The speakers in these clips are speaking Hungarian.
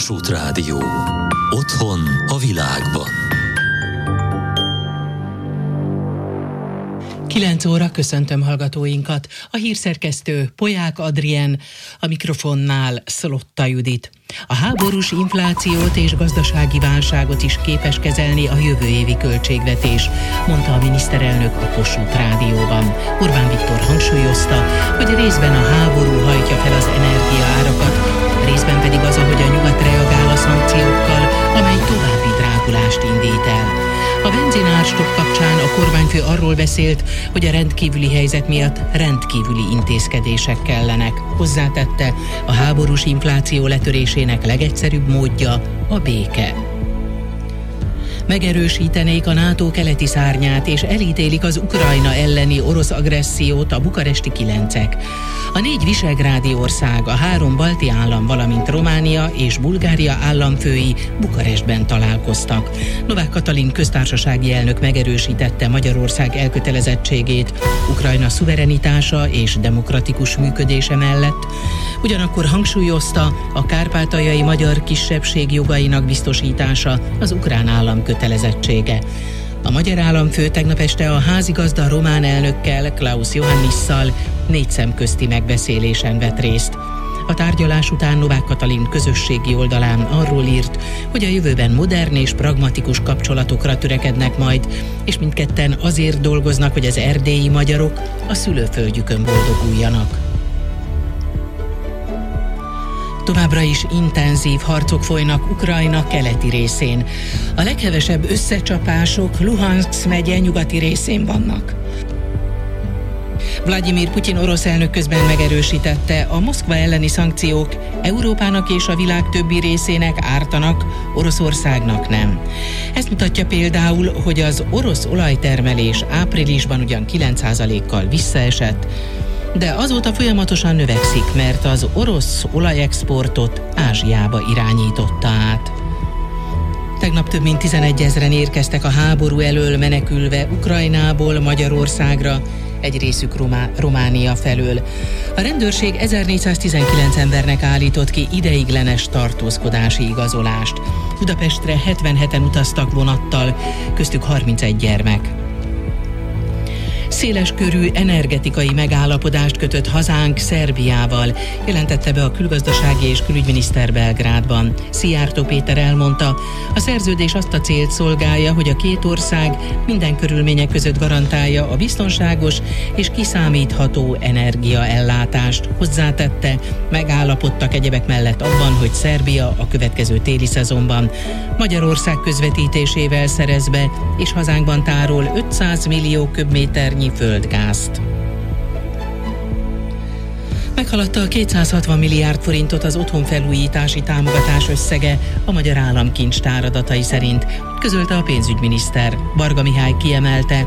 Kossuth Rádió. Otthon a világban. 9 óra köszöntöm hallgatóinkat. A hírszerkesztő Poják Adrien, a mikrofonnál Szlotta Judit. A háborús inflációt és gazdasági válságot is képes kezelni a jövő évi költségvetés, mondta a miniszterelnök a Kossuth Rádióban. Orbán Viktor hangsúlyozta, hogy részben a háború hajtja fel az energiaárakat, részben pedig az, ahogy a reagál a szankciókkal, amely további drágulást indít el. A benzinárstop kapcsán a kormányfő arról beszélt, hogy a rendkívüli helyzet miatt rendkívüli intézkedések kellenek. Hozzátette, a háborús infláció letörésének legegyszerűbb módja a béke megerősítenék a NATO keleti szárnyát és elítélik az Ukrajna elleni orosz agressziót a bukaresti kilencek. A négy visegrádi ország, a három balti állam, valamint Románia és Bulgária államfői Bukarestben találkoztak. Novák Katalin köztársasági elnök megerősítette Magyarország elkötelezettségét Ukrajna szuverenitása és demokratikus működése mellett, ugyanakkor hangsúlyozta a kárpátaljai magyar kisebbség jogainak biztosítása az ukrán állam kötelezettsége. A magyar államfő tegnap este a házigazda román elnökkel, Klaus Johannisszal négy szemközti megbeszélésen vett részt. A tárgyalás után Novák Katalin közösségi oldalán arról írt, hogy a jövőben modern és pragmatikus kapcsolatokra törekednek majd, és mindketten azért dolgoznak, hogy az erdélyi magyarok a szülőföldjükön boldoguljanak. Továbbra is intenzív harcok folynak Ukrajna keleti részén. A leghevesebb összecsapások Luhansk megye nyugati részén vannak. Vladimir Putyin orosz elnök közben megerősítette, a Moszkva elleni szankciók Európának és a világ többi részének ártanak, Oroszországnak nem. Ezt mutatja például, hogy az orosz olajtermelés áprilisban ugyan 9%-kal visszaesett, de azóta folyamatosan növekszik, mert az orosz olajexportot Ázsiába irányította át. Tegnap több mint 11 ezeren érkeztek a háború elől menekülve Ukrajnából Magyarországra, egy részük Romá- Románia felől. A rendőrség 1419 embernek állított ki ideiglenes tartózkodási igazolást. Budapestre 77-en utaztak vonattal, köztük 31 gyermek. Széles körű energetikai megállapodást kötött hazánk Szerbiával, jelentette be a külgazdasági és külügyminiszter Belgrádban. Szijjártó Péter elmondta, a szerződés azt a célt szolgálja, hogy a két ország minden körülmények között garantálja a biztonságos és kiszámítható energiaellátást. Hozzátette, megállapodtak egyebek mellett abban, hogy Szerbia a következő téli szezonban Magyarország közvetítésével szerez be, és hazánkban tárol 500 millió köbméternyi földgázt. Meghaladta a 260 milliárd forintot az otthonfelújítási támogatás összege a Magyar Állam kincstár adatai szerint, közölte a pénzügyminiszter. Barga Mihály kiemelte,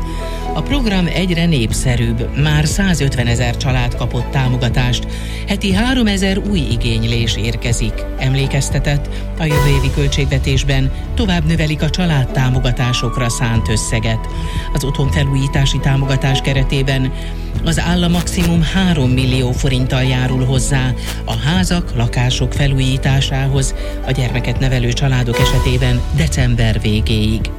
a program egyre népszerűbb, már 150 ezer család kapott támogatást, heti 3 ezer új igénylés érkezik. Emlékeztetett, a jövő évi költségvetésben tovább növelik a családtámogatásokra szánt összeget. Az otthonfelújítási támogatás keretében az állam maximum 3 millió forinttal járul hozzá a házak, lakások felújításához a gyermeket nevelő családok esetében december végéig.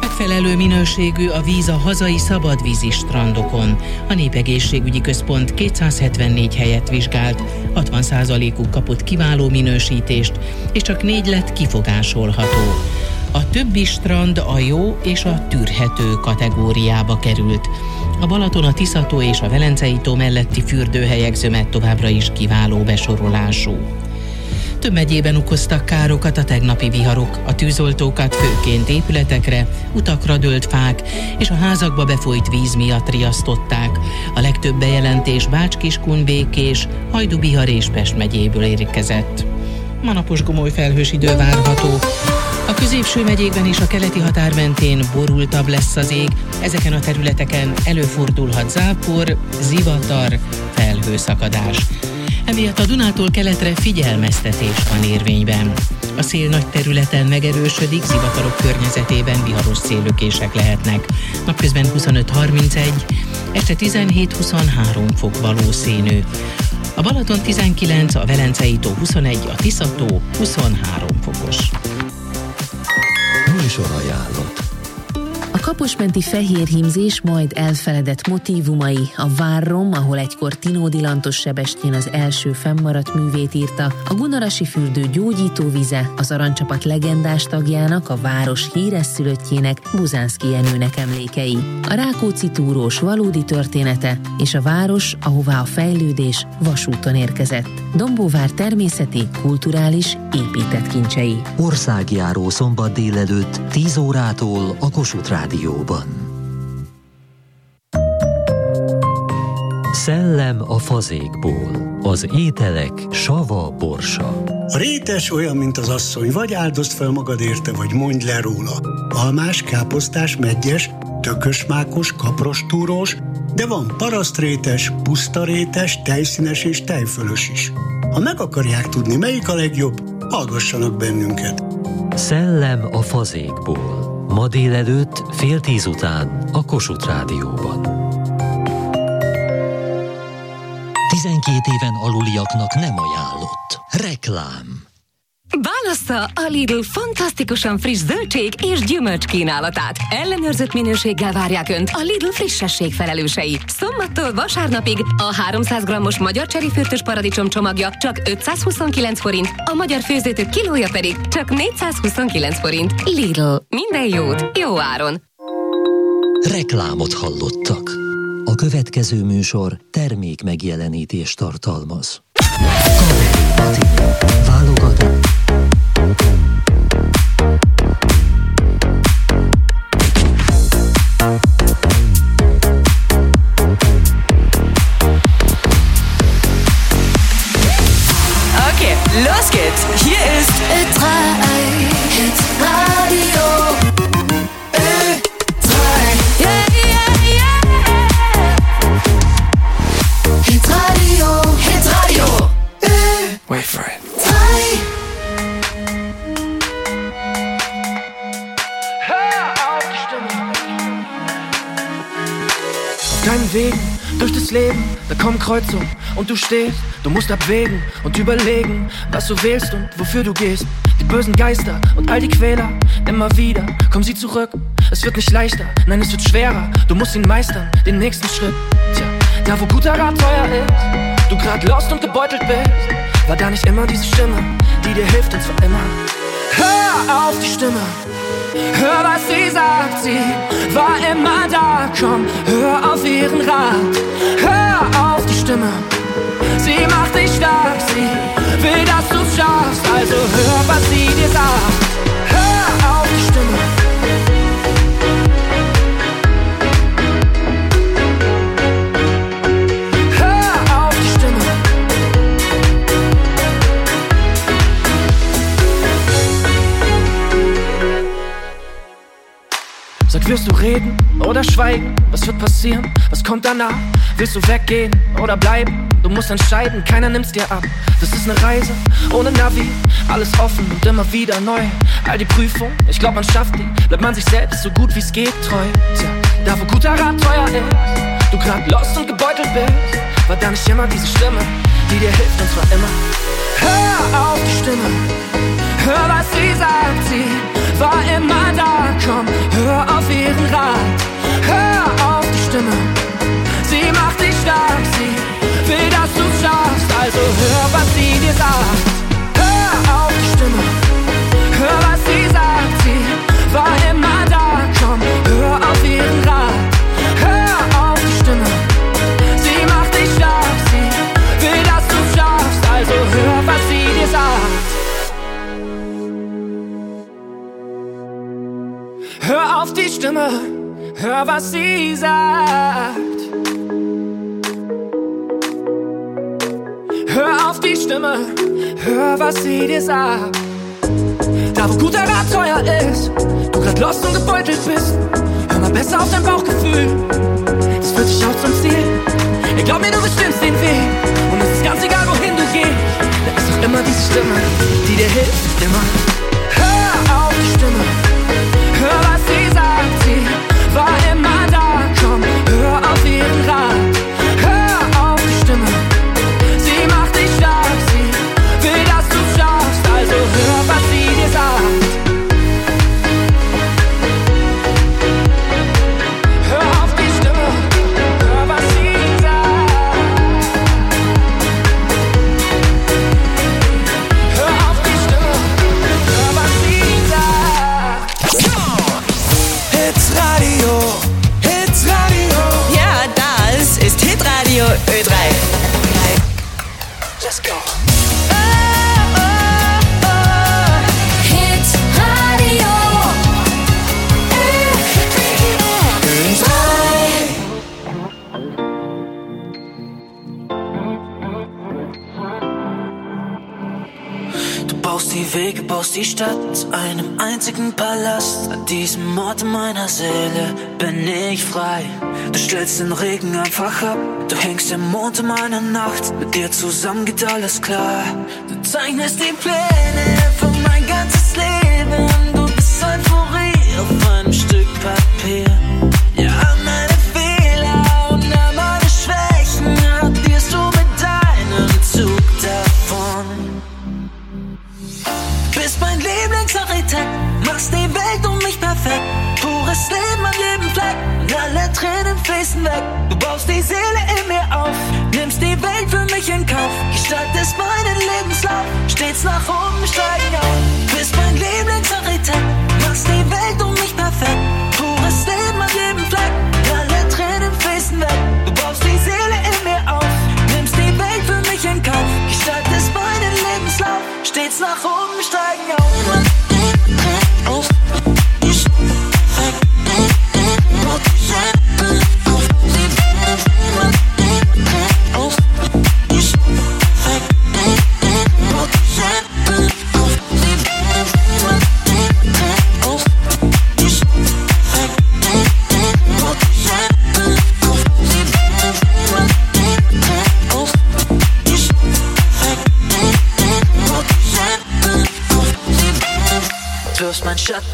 Megfelelő minőségű a víz a hazai szabadvízi strandokon. A Népegészségügyi Központ 274 helyet vizsgált, 60%-uk kapott kiváló minősítést, és csak négy lett kifogásolható. A többi strand a jó és a tűrhető kategóriába került. A Balaton, a Tiszató és a Velencei tó melletti fürdőhelyek zömet továbbra is kiváló besorolású. Több megyében okoztak károkat a tegnapi viharok. A tűzoltókat főként épületekre, utakra dőlt fák és a házakba befolyt víz miatt riasztották. A legtöbb bejelentés Bács-Kiskun, Békés, Hajdubihar és Pest megyéből érkezett. Manapos gomoly felhős idő várható. A középső megyékben és a keleti határ mentén borultabb lesz az ég, ezeken a területeken előfordulhat zápor, zivatar, felhőszakadás. Emiatt a Dunától keletre figyelmeztetés van érvényben. A szél nagy területen megerősödik, zivatarok környezetében viharos szélökések lehetnek. Napközben 25-31, este 17-23 fok valószínű. A Balaton 19, a Velencei tó 21, a Tiszató 23 fokos. Műsor ajánlott. A kaposmenti fehérhímzés majd elfeledett motívumai, a Várrom, ahol egykor Tinódi Lantos Sebestyén az első fennmaradt művét írta, a Gunarasi fürdő gyógyítóvize, az arancsapat legendás tagjának, a város híres szülöttjének, Buzánszki Jenőnek emlékei, a Rákóczi túrós valódi története, és a város, ahová a fejlődés vasúton érkezett. Dombóvár természeti, kulturális, épített kincsei. Országjáró szombat délelőtt 10 órától a Kossuth Rádióban. Szellem a fazékból. Az ételek sava borsa. A rétes olyan, mint az asszony, vagy áldozd fel magad érte, vagy mondj le róla. Almás, káposztás, megyes, tökösmákos, kaprostúrós, de van parasztrétes, pusztarétes, tejszínes és tejfölös is. Ha meg akarják tudni, melyik a legjobb, hallgassanak bennünket. Szellem a fazékból. Ma délelőtt fél tíz után a Kossuth Rádióban. 12 éven aluliaknak nem ajánlott. Reklám. Válassza a Lidl fantasztikusan friss zöldség és gyümölcs kínálatát. Ellenőrzött minőséggel várják Önt a Lidl frissesség felelősei. Szombattól vasárnapig a 300 g-os magyar cserifürtös paradicsom csomagja csak 529 forint, a magyar főzőtök kilója pedig csak 429 forint. Lidl. Minden jót, jó áron. Reklámot hallottak. A következő műsor termék megjelenítést tartalmaz. Kamerépeti. Válogatott. Boom. Kreuzungen und du stehst, du musst abwägen und überlegen, was du wählst und wofür du gehst. Die bösen Geister und all die Quäler, immer wieder kommen sie zurück. Es wird nicht leichter, nein, es wird schwerer. Du musst ihn meistern, den nächsten Schritt. Tja, da wo guter Rat teuer ist, du grad lost und gebeutelt bist, war da nicht immer diese Stimme, die dir hilft und zwar immer. Hör auf die Stimme, Hör, was sie sagt, sie war immer da. Komm, hör auf ihren Rat. Hör auf Stimme, sie macht dich stark. Sie will, dass du schaffst. Also hör, was sie dir sagt. Wirst du reden oder schweigen? Was wird passieren? Was kommt danach? Willst du weggehen oder bleiben? Du musst entscheiden, keiner nimmt's dir ab. Das ist eine Reise ohne Navi, alles offen und immer wieder neu. All die Prüfungen, ich glaub, man schafft die. Bleibt man sich selbst so gut wie's geht treu. Tja, da wo guter Rat teuer ist, du grad lost und gebeutelt bist, war da nicht immer diese Stimme, die dir hilft und zwar immer. Hör auf die Stimme, hör was sie sagt, sie war immer da. Komm, hör auf ihren Rat, hör auf die Stimme, sie macht dich stark, sie will, dass du schaffst. Also hör, was sie dir sagt, Hör auf die Stimme, hör was sie sagt. Hör auf die Stimme, hör was sie dir sagt. Da wo guter Rat teuer ist, du grad lost und gebeutelt bist, hör mal besser auf dein Bauchgefühl. Es führt dich auch zum Ziel. Ich glaub mir, du bestimmst den Weg. Und es ist ganz egal, wohin du gehst. Da ist doch immer diese Stimme, die dir hilft, immer. Hör auf die Stimme. If I am. schätze den Regen einfach ab. Du hängst im Mond in meiner Nacht, mit dir zusammen geht alles klar. Du zeichnest die Pläne von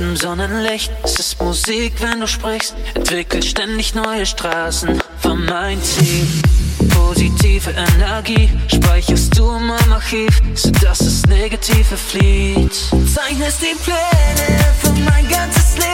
im Sonnenlicht. Es ist Musik, wenn du sprichst. Entwickelt ständig neue Straßen. War mein Ziel. Positive Energie speicherst du in meinem Archiv, sodass das Negative flieht. Zeichnest die Pläne für mein ganzes Leben.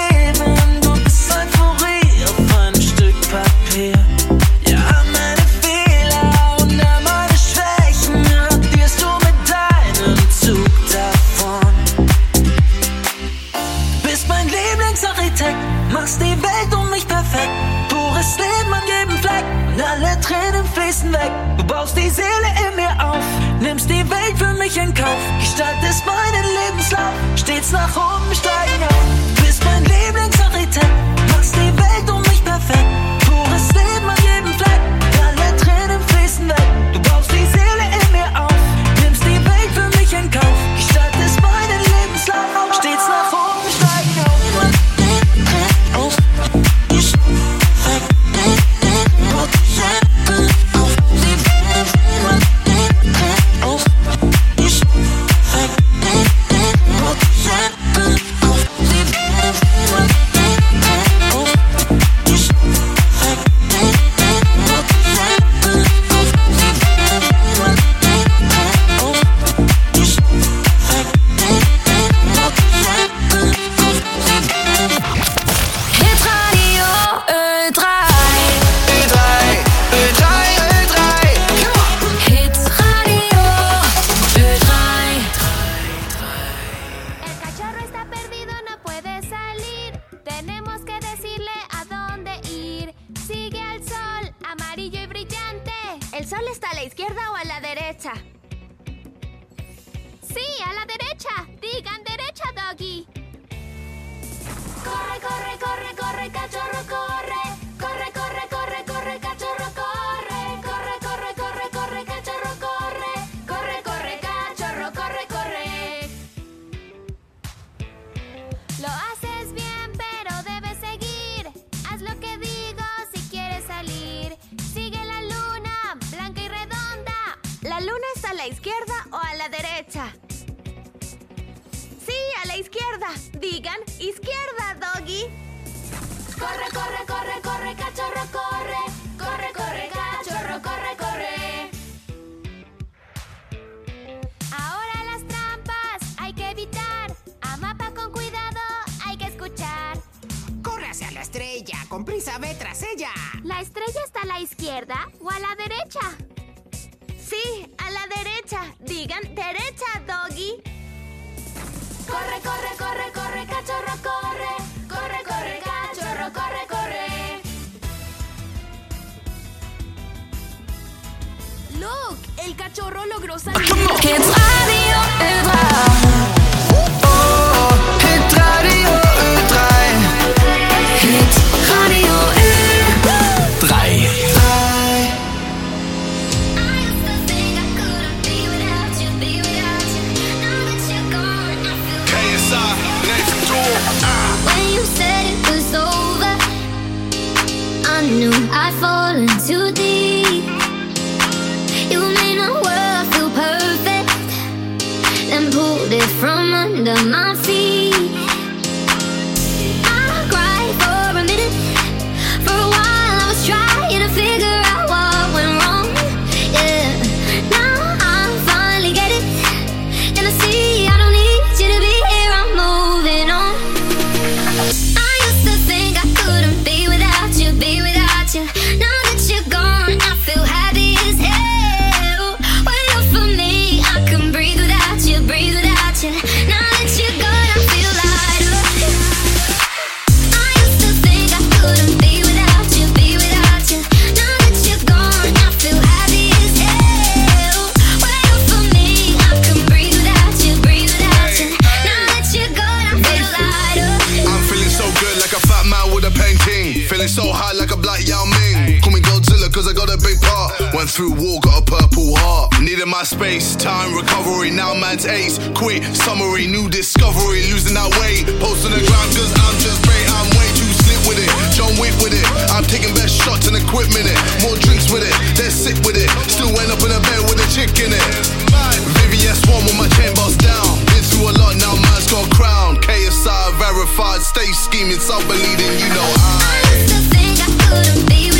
¿La estrella está a la izquierda o a la derecha? Sí, a la derecha. Digan derecha, Doggy. Corre, corre, corre, corre, cachorro, corre. Corre, corre, cachorro, corre, corre. Look, el cachorro logró salir. space, time recovery. Now man's ace, quit summary, new discovery. Losing that weight, post on the ground, cause I'm just great. I'm way too slick with it, John Wick with it. I'm taking best shots and equipment it. More drinks with it, they're sick with it. Still end up in a bed with a chick in it. Vivian Swan with my chain bars down. Been through a lot, now man's got crown. KSI verified, stay scheming, some believing, you know I. I used to I couldn't be with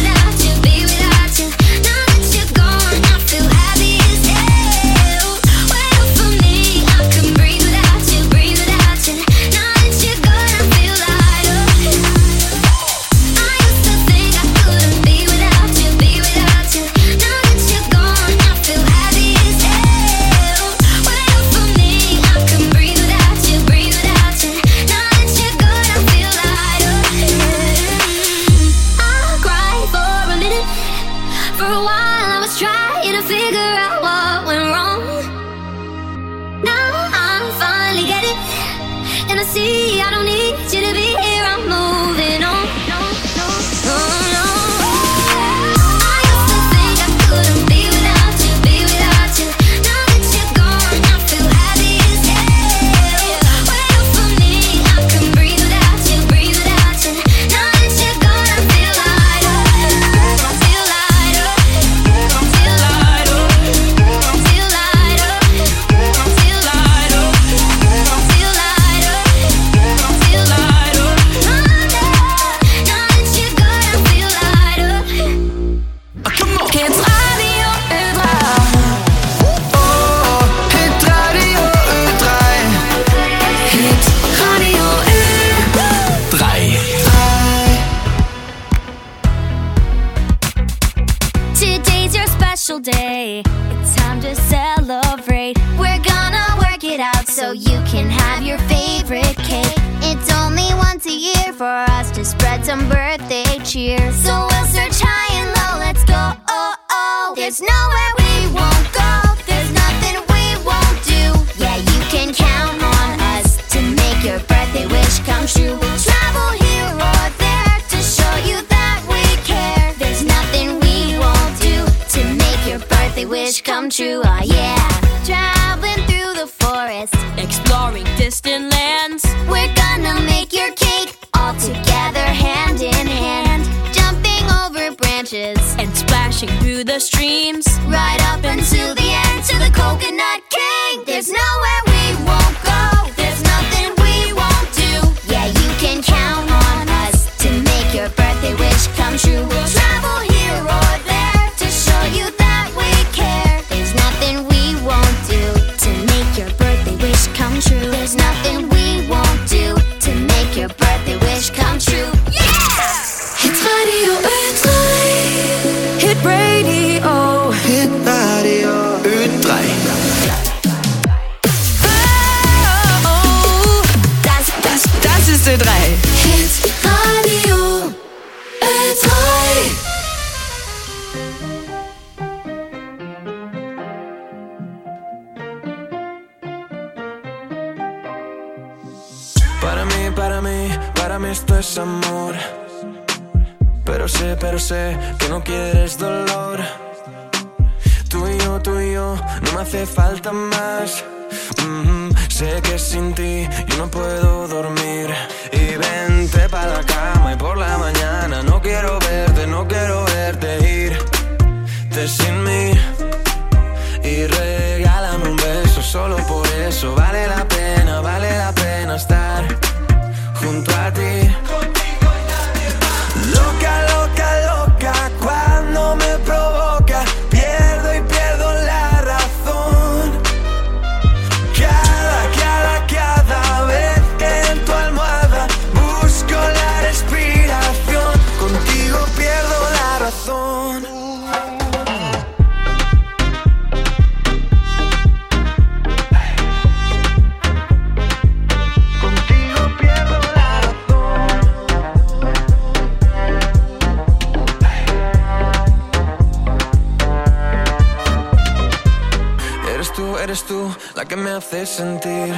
hace sentir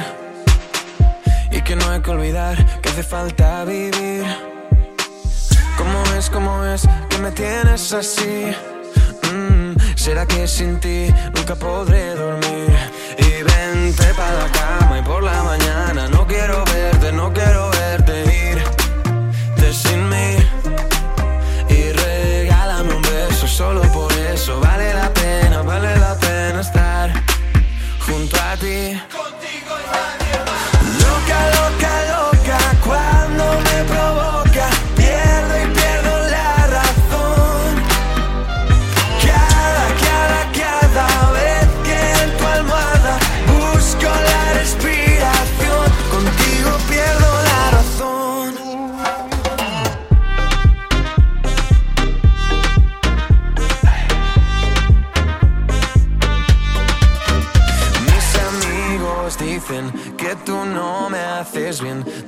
y que no hay que olvidar que hace falta vivir. ¿Cómo es, cómo es que me tienes así? Mm, ¿Será que sin ti nunca podré dormir? Y vente para la cama y por la mañana no quiero verte, no quiero verte irte sin mí. Y regálame un beso, solo por eso vale la pena. be.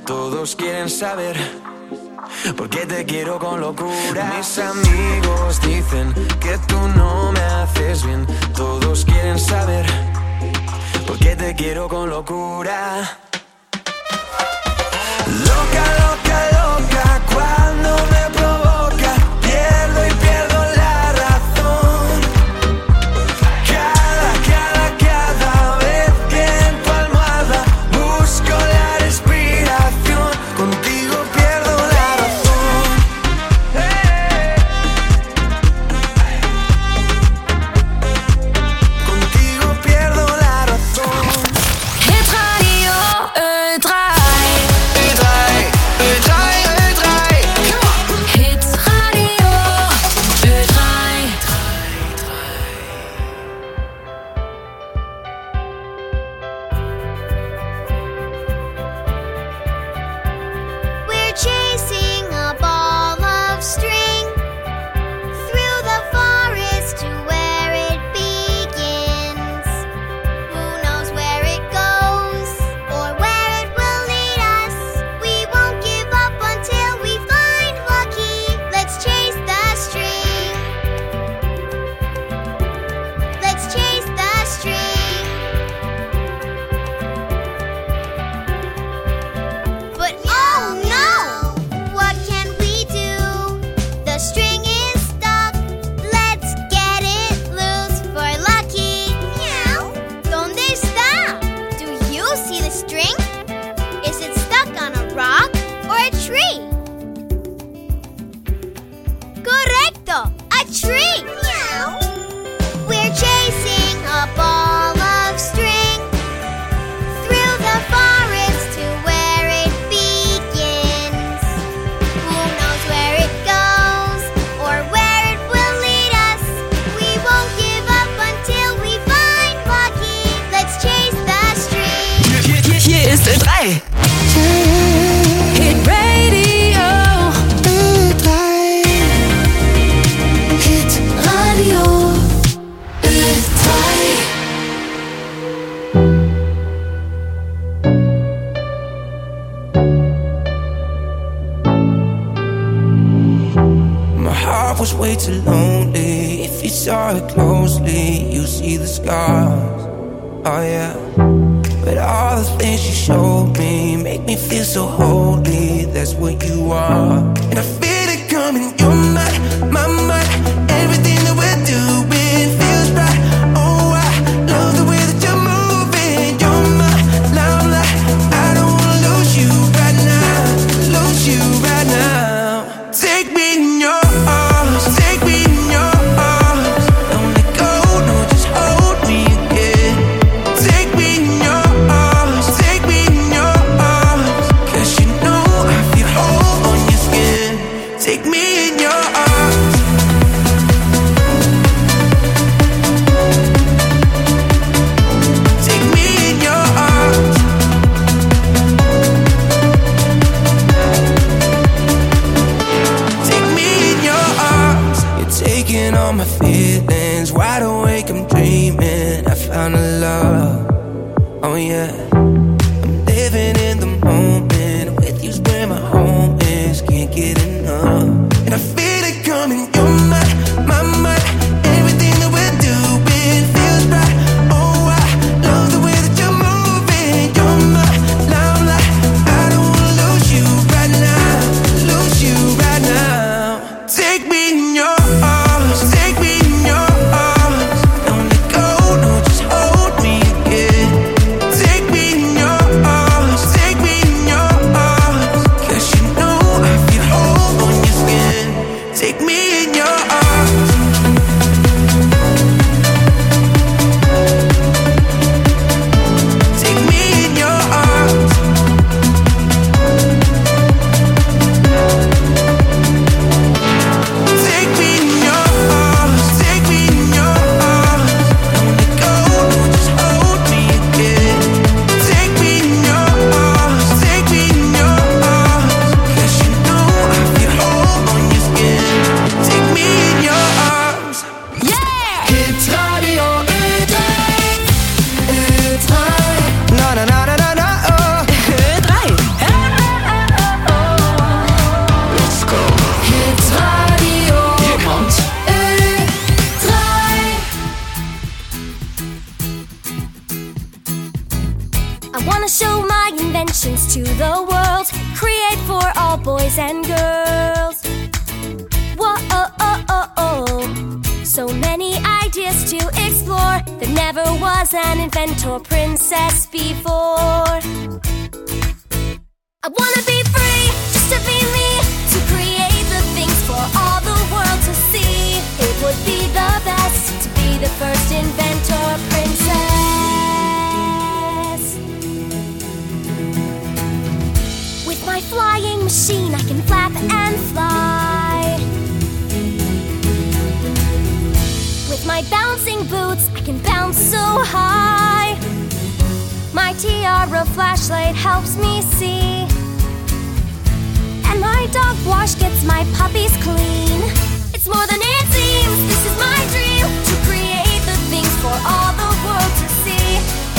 Todos quieren saber por qué te quiero con locura. Mis amigos dicen que tú no me haces bien. Todos quieren saber por qué te quiero con locura. Oh yeah. But all the things you showed me make me feel so holy. That's what you are. And I feel it coming. feel I wanna show my inventions to the world, create for all boys and girls. Whoa, oh, oh, oh, oh. So many ideas to explore. There never was an inventor princess before. I wanna be free, just to be me, to create the things for all machine, I can flap and fly. With my bouncing boots, I can bounce so high. My tiara flashlight helps me see. And my dog wash gets my puppies clean. It's more than it seems. This is my dream to create the things for all the world to see.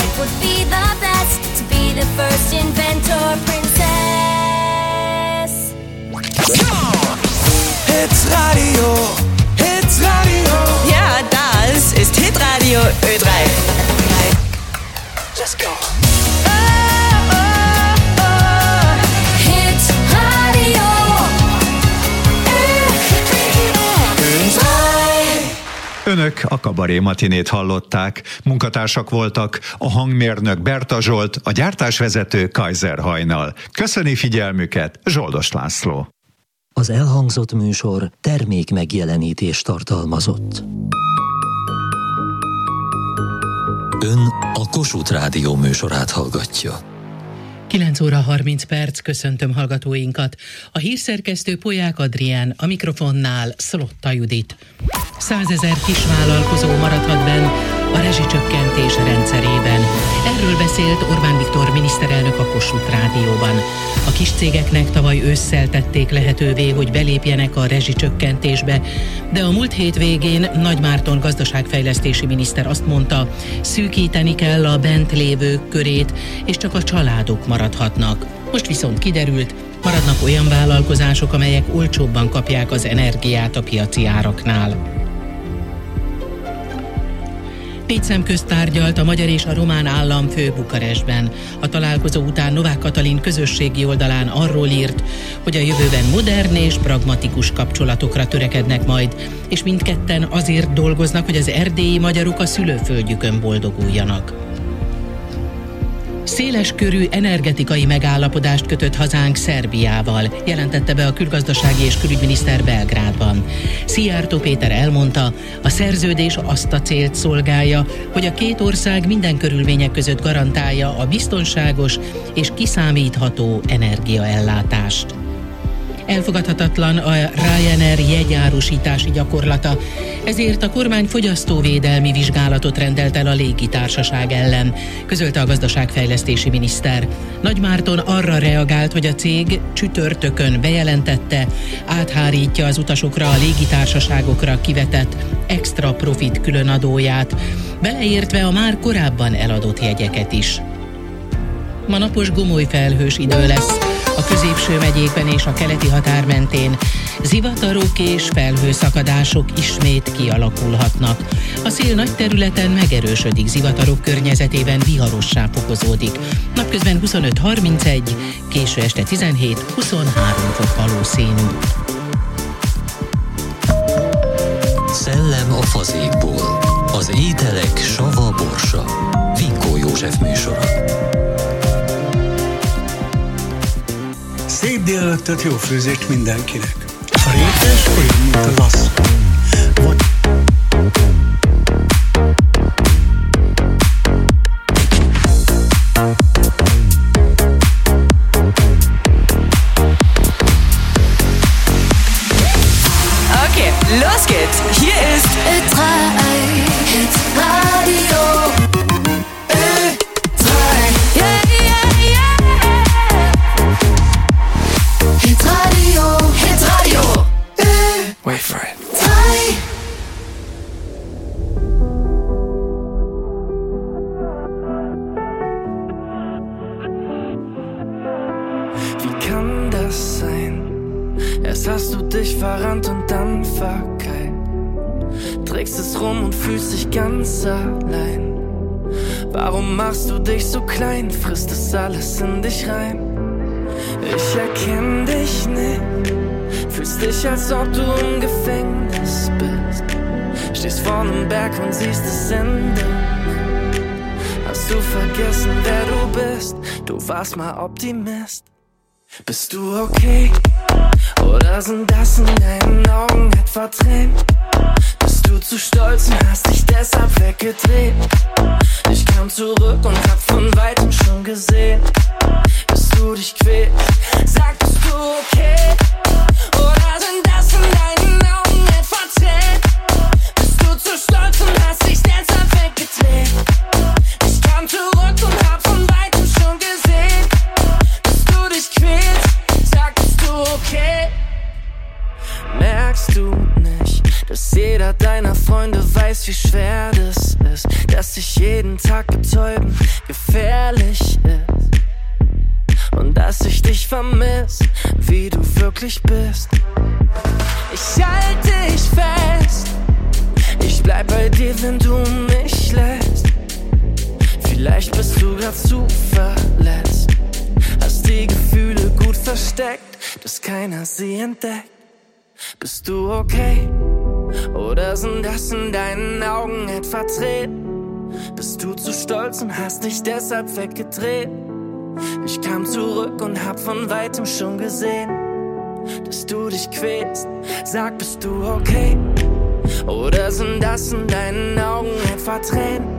It would be the best to be the first inventor princess. Hits Radio. Hits Radio. Ja, das ist Hitradio Ö3. Let's go. Radio. Önök a Kabaré Matinét hallották. Munkatársak voltak a hangmérnök Berta Zsolt, a gyártásvezető Kaiser Hajnal. Köszöni figyelmüket Zsoldos László. Az elhangzott műsor termék megjelenítést tartalmazott. Ön a Kossuth Rádió műsorát hallgatja. 9 óra 30 perc, köszöntöm hallgatóinkat. A hírszerkesztő Poják Adrián, a mikrofonnál Szlotta Judit. Százezer kisvállalkozó maradhat benn a rezsicsökkentés rendszerében. Erről beszélt Orbán Viktor miniszterelnök a Kossuth Rádióban. A kis cégeknek tavaly ősszel tették lehetővé, hogy belépjenek a rezsicsökkentésbe, de a múlt hét végén Nagy Márton gazdaságfejlesztési miniszter azt mondta, szűkíteni kell a bent lévők körét, és csak a családok maradhatnak. Most viszont kiderült, maradnak olyan vállalkozások, amelyek olcsóbban kapják az energiát a piaci áraknál. Négy szemközt tárgyalt a magyar és a román államfő Bukarestben. A találkozó után Novák Katalin közösségi oldalán arról írt, hogy a jövőben modern és pragmatikus kapcsolatokra törekednek majd, és mindketten azért dolgoznak, hogy az erdélyi magyarok a szülőföldjükön boldoguljanak. Széles körű energetikai megállapodást kötött hazánk Szerbiával, jelentette be a külgazdasági és külügyminiszter Belgrádban. Szijjártó Péter elmondta, a szerződés azt a célt szolgálja, hogy a két ország minden körülmények között garantálja a biztonságos és kiszámítható energiaellátást. Elfogadhatatlan a Ryanair jegyárusítási gyakorlata, ezért a kormány fogyasztóvédelmi vizsgálatot rendelt el a légitársaság ellen, közölte a gazdaságfejlesztési miniszter. Nagy Márton arra reagált, hogy a cég csütörtökön bejelentette, áthárítja az utasokra a légitársaságokra kivetett extra profit különadóját, beleértve a már korábban eladott jegyeket is. Ma napos gomoly felhős idő lesz a középső megyékben és a keleti határ mentén. Zivatarok és felhőszakadások ismét kialakulhatnak. A szél nagy területen megerősödik zivatarok környezetében viharossá fokozódik. Napközben 25-31, késő este 17-23 fok valószínű. Szellem a fazékból. Az ételek sava borsa. Vinkó József műsora. Szép délelőttet, jó főzést mindenkinek. A rétes olyan, mint a lasszó. Vagy es rum und fühlst dich ganz allein. Warum machst du dich so klein? Frisst es alles in dich rein? Ich erkenn dich nicht. Fühlst dich, als ob du im Gefängnis bist. Stehst vor einem Berg und siehst das Ende. Hast du vergessen, wer du bist? Du warst mal Optimist. Bist du okay? Oder sind das in deinen Augen etwa Tränen? Du zu stolz und hast dich deshalb weggedreht? Ich kam zurück und hab von weitem schon gesehen, dass du dich quälst. Sag, bist du okay? Oder sind Freunde weiß, wie schwer das ist, dass sich jeden Tag betäuben gefährlich ist und dass ich dich vermiss, wie du wirklich bist. Ich halte dich fest, ich bleib bei dir, wenn du mich lässt. Vielleicht bist du grad zu verletzt, hast die Gefühle gut versteckt, dass keiner sie entdeckt. Bist du okay? Oder sind das in deinen Augen etwa Tränen? Bist du zu stolz und hast dich deshalb weggedreht? Ich kam zurück und hab von weitem schon gesehen, dass du dich quälst. Sag, bist du okay? Oder sind das in deinen Augen etwa Tränen?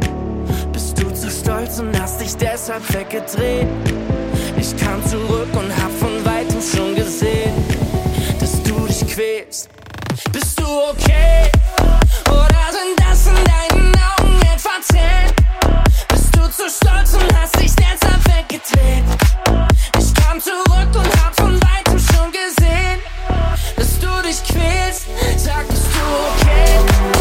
Bist du zu stolz und hast dich deshalb weggedreht? Ich kam zurück und hab von weitem schon gesehen, dass du dich quälst. Bist du okay? Oder sind das in deinen Augen etwa zehn? Bist du zu stolz und hast dich deshalb weggedreht? Ich kam zurück und hab von weitem schon gesehen, dass du dich quälst. Sag, bist du okay?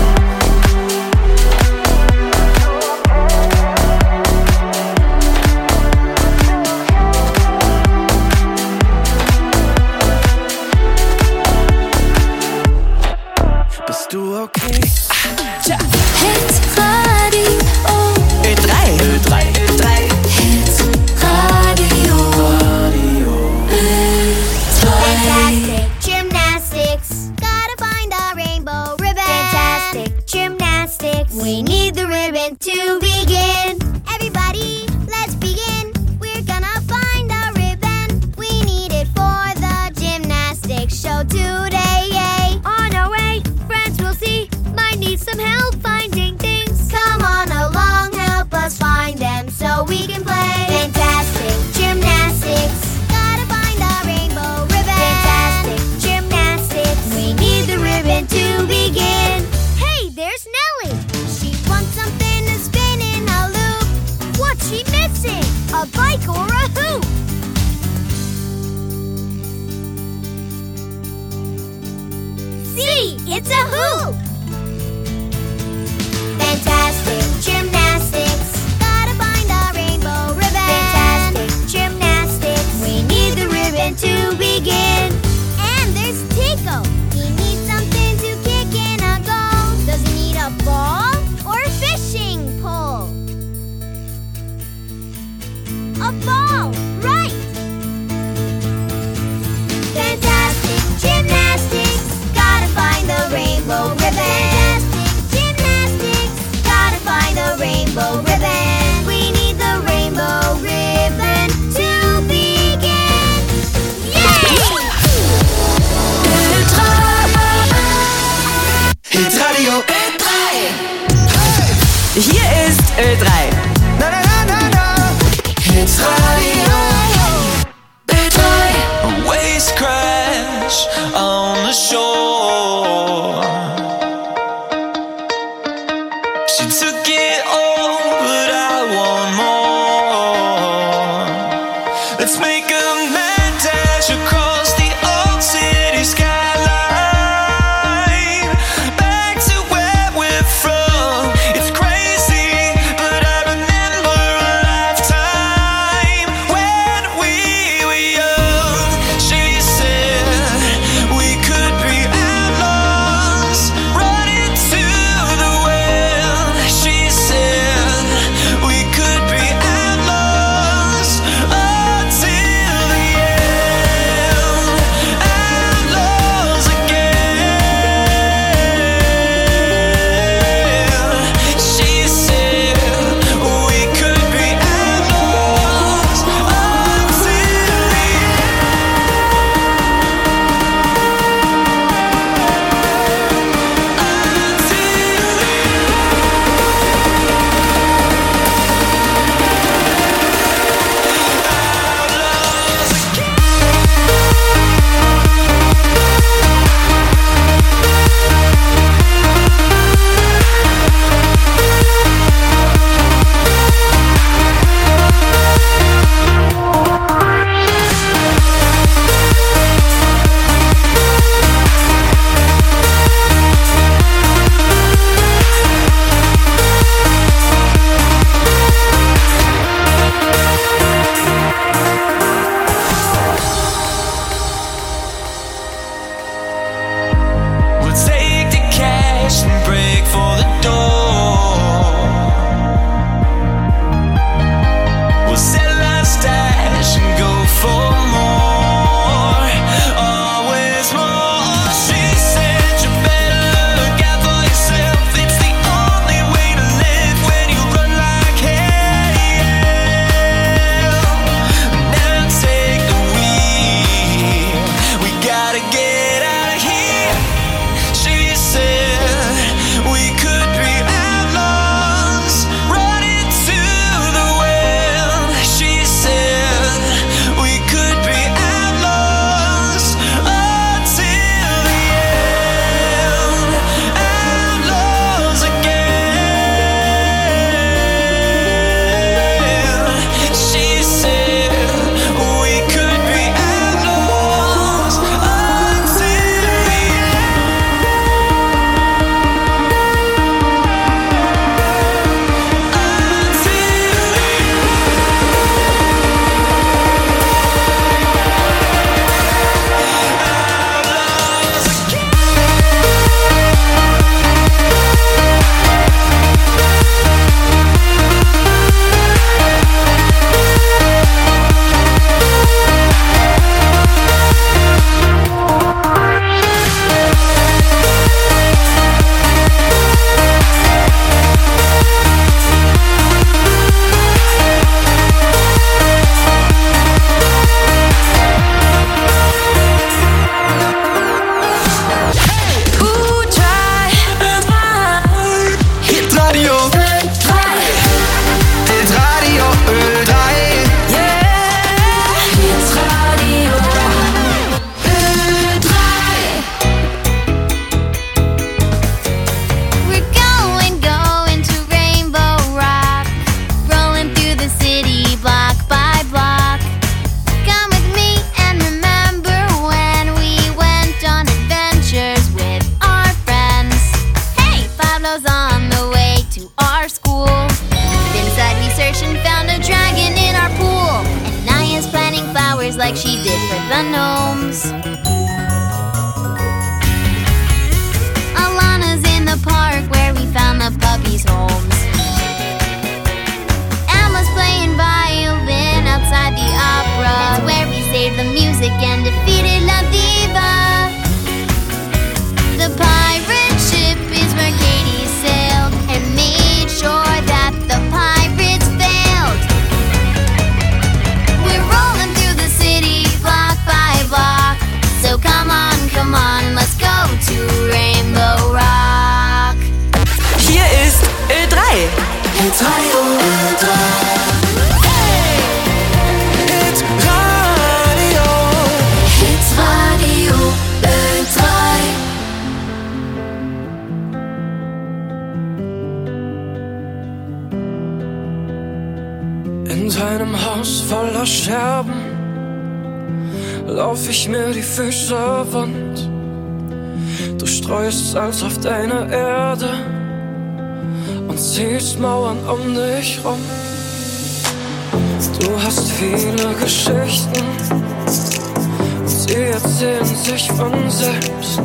sehen sich von selbst.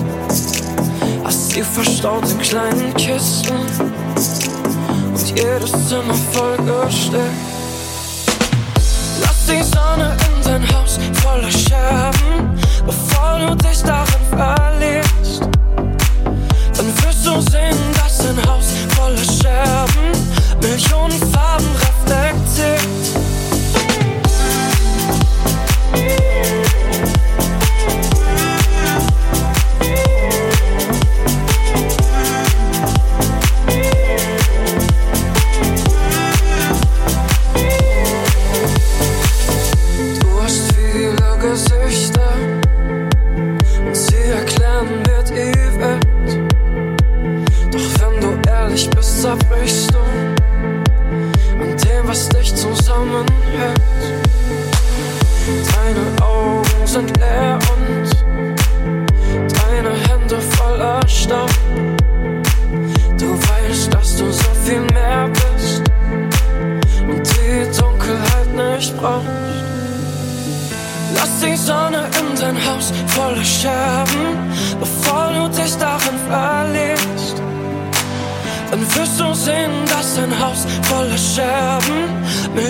Als sie verstaut in kleinen Kisten und jedes Zimmer vollgestellt. Lass die Sonne in dein Haus voller Scherben, bevor du dich darin verlierst. Dann wirst du sehen, dass dein Haus voller Scherben Millionen Farben reflektiert.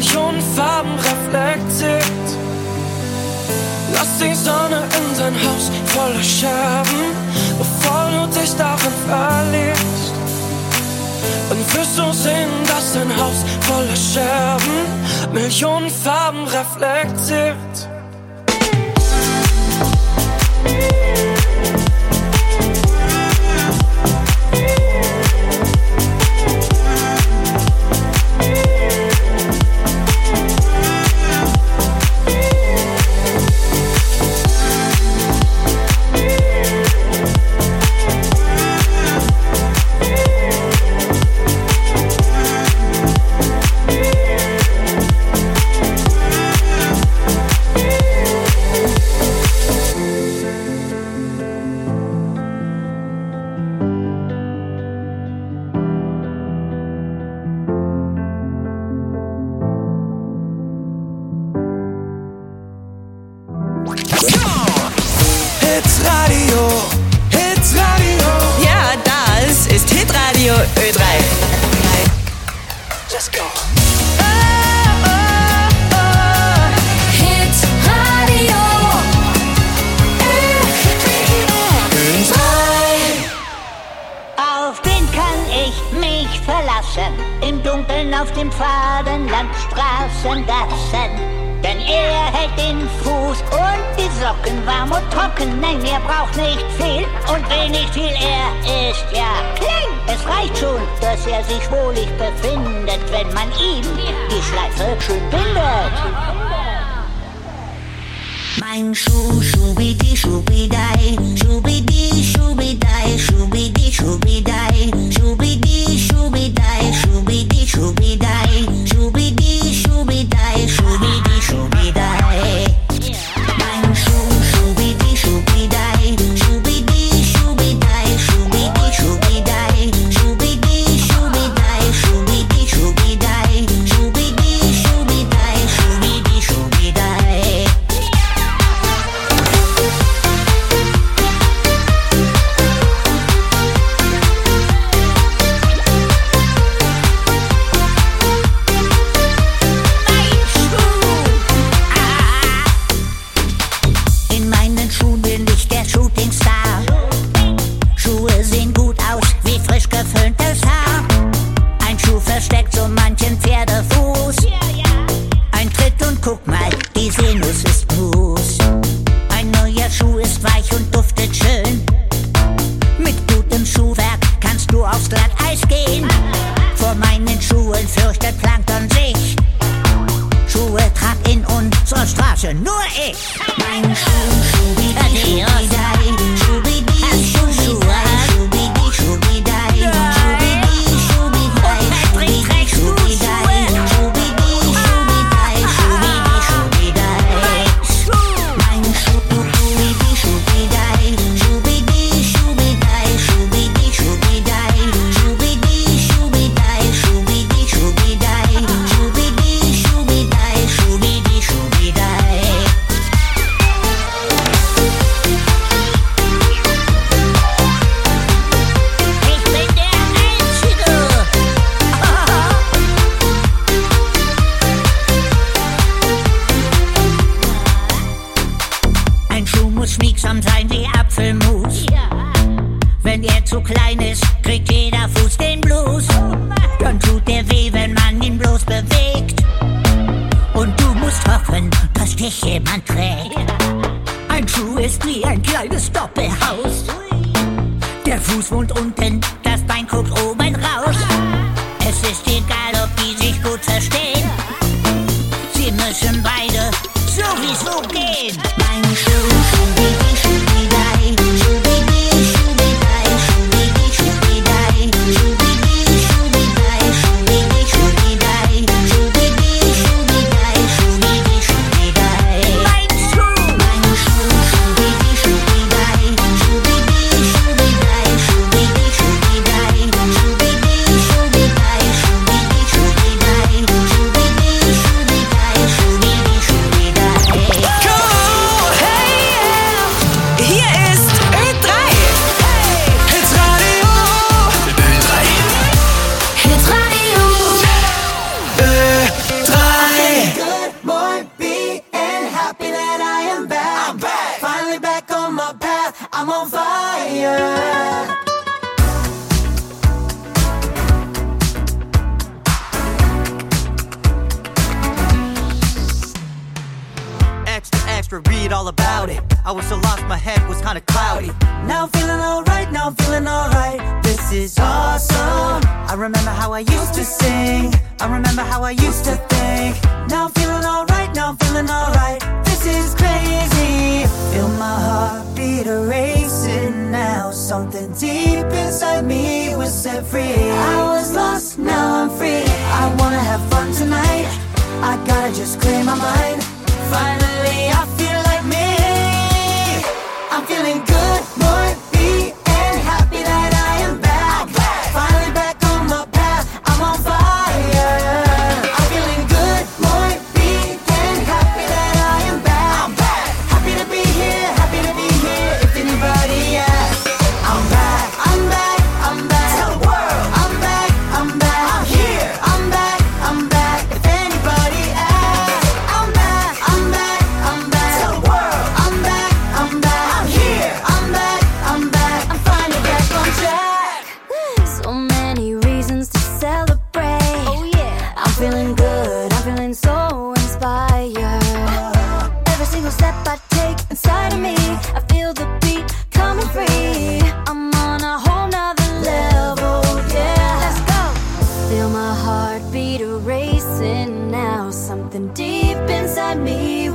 Millionen Farben reflektiert. Lass die Sonne in dein Haus voller Scherben, bevor du dich darin verliebst. Dann wirst du sehen, dass dein Haus voller Scherben, Millionen Farben reflektiert. I remember how I used to think. Now I'm feeling alright, now I'm feeling alright. This is crazy. Feel my heartbeat racing now. Something deep inside me was set free. I was lost, now I'm free. I wanna have fun tonight. I gotta just clear my mind.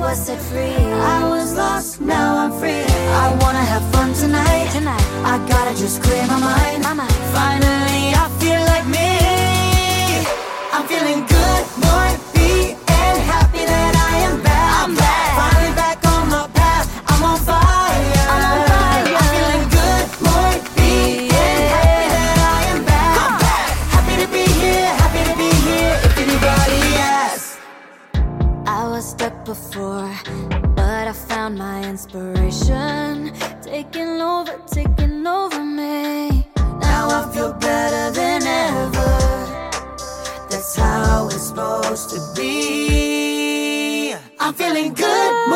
was set free. I was lost, now I'm free. I wanna have fun tonight. Tonight, I gotta just clear my mind. My mind. Finally, I feel like me. I'm feeling good. taking over, taking over me. Now I feel better than ever. That's how it's supposed to be. I'm feeling good.